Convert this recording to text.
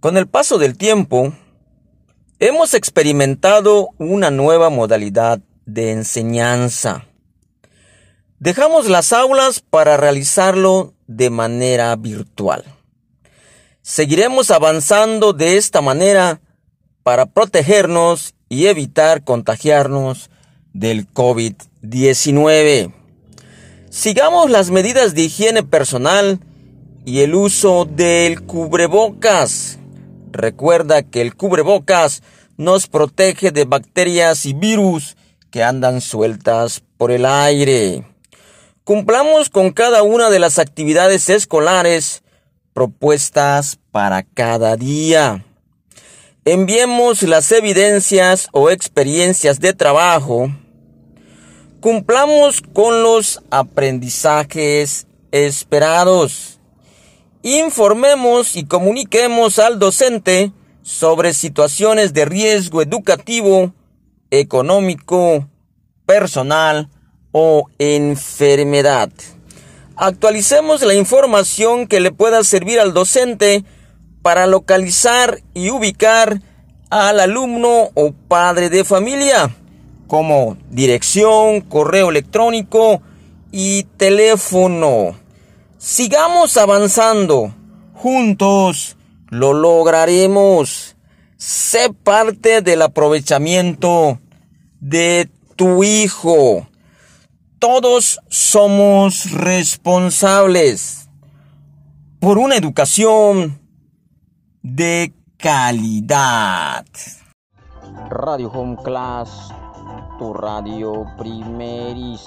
Con el paso del tiempo, hemos experimentado una nueva modalidad de enseñanza. Dejamos las aulas para realizarlo de manera virtual. Seguiremos avanzando de esta manera para protegernos y evitar contagiarnos del COVID-19. Sigamos las medidas de higiene personal y el uso del cubrebocas. Recuerda que el cubrebocas nos protege de bacterias y virus que andan sueltas por el aire. Cumplamos con cada una de las actividades escolares propuestas para cada día. Enviemos las evidencias o experiencias de trabajo. Cumplamos con los aprendizajes esperados. Informemos y comuniquemos al docente sobre situaciones de riesgo educativo, económico, personal o enfermedad. Actualicemos la información que le pueda servir al docente para localizar y ubicar al alumno o padre de familia, como dirección, correo electrónico y teléfono. Sigamos avanzando. Juntos lo lograremos. Sé parte del aprovechamiento de tu hijo. Todos somos responsables por una educación de calidad. Radio Home Class, tu radio primerísima.